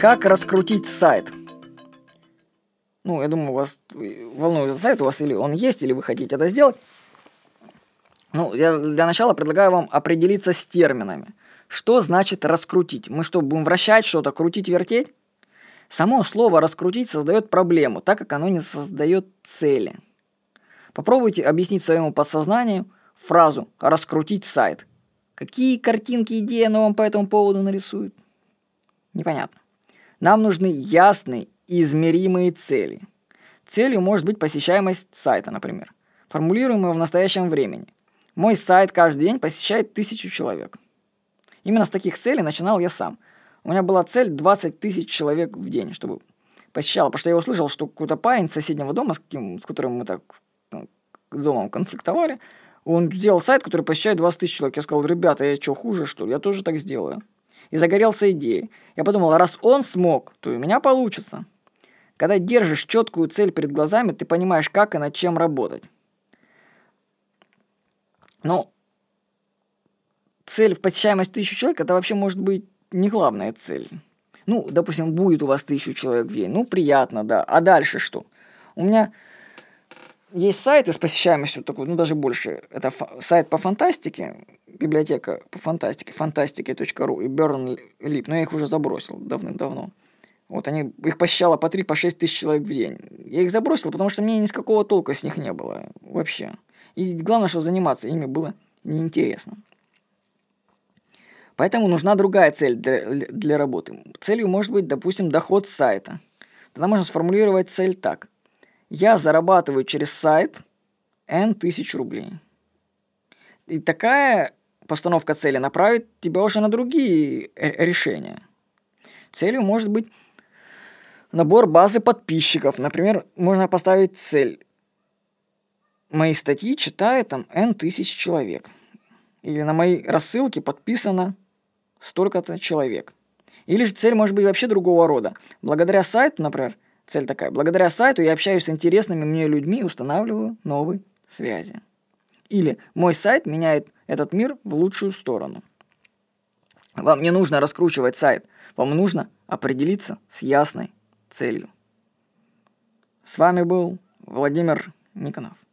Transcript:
Как раскрутить сайт? Ну, я думаю, вас волнует этот сайт у вас или он есть, или вы хотите это сделать. Ну, я для начала предлагаю вам определиться с терминами. Что значит раскрутить? Мы что, будем вращать что-то, крутить, вертеть? Само слово «раскрутить» создает проблему, так как оно не создает цели. Попробуйте объяснить своему подсознанию фразу «раскрутить сайт». Какие картинки, идеи оно вам по этому поводу нарисует? Непонятно. Нам нужны ясные и измеримые цели. Целью может быть посещаемость сайта, например, формулируемая в настоящем времени. Мой сайт каждый день посещает тысячу человек. Именно с таких целей начинал я сам – у меня была цель 20 тысяч человек в день, чтобы посещало. Потому что я услышал, что какой-то парень с соседнего дома, с, каким, с которым мы так ну, домом конфликтовали, он сделал сайт, который посещает 20 тысяч человек. Я сказал, ребята, я что, хуже, что ли? Я тоже так сделаю. И загорелся идеей. Я подумал, раз он смог, то и у меня получится. Когда держишь четкую цель перед глазами, ты понимаешь, как и над чем работать. Но цель в посещаемость тысячи человек, это вообще может быть не главная цель. Ну, допустим, будет у вас тысячу человек в день. Ну, приятно, да. А дальше что? У меня есть сайты с посещаемостью такой, ну, даже больше. Это сайт по фантастике, библиотека по фантастике, фантастики.ру и Burnlip, но я их уже забросил давным-давно. Вот они, их посещало по 3, по 6 тысяч человек в день. Я их забросил, потому что мне ни с какого толка с них не было вообще. И главное, что заниматься ими было неинтересно. Поэтому нужна другая цель для, для работы. Целью может быть, допустим, доход с сайта. Тогда можно сформулировать цель так. Я зарабатываю через сайт N тысяч рублей. И такая постановка цели направит тебя уже на другие решения. Целью может быть набор базы подписчиков. Например, можно поставить цель. Мои статьи читает там N тысяч человек. Или на моей рассылке подписано столько-то человек. Или же цель может быть вообще другого рода. Благодаря сайту, например, цель такая, благодаря сайту я общаюсь с интересными мне людьми и устанавливаю новые связи. Или мой сайт меняет этот мир в лучшую сторону. Вам не нужно раскручивать сайт, вам нужно определиться с ясной целью. С вами был Владимир Никонов.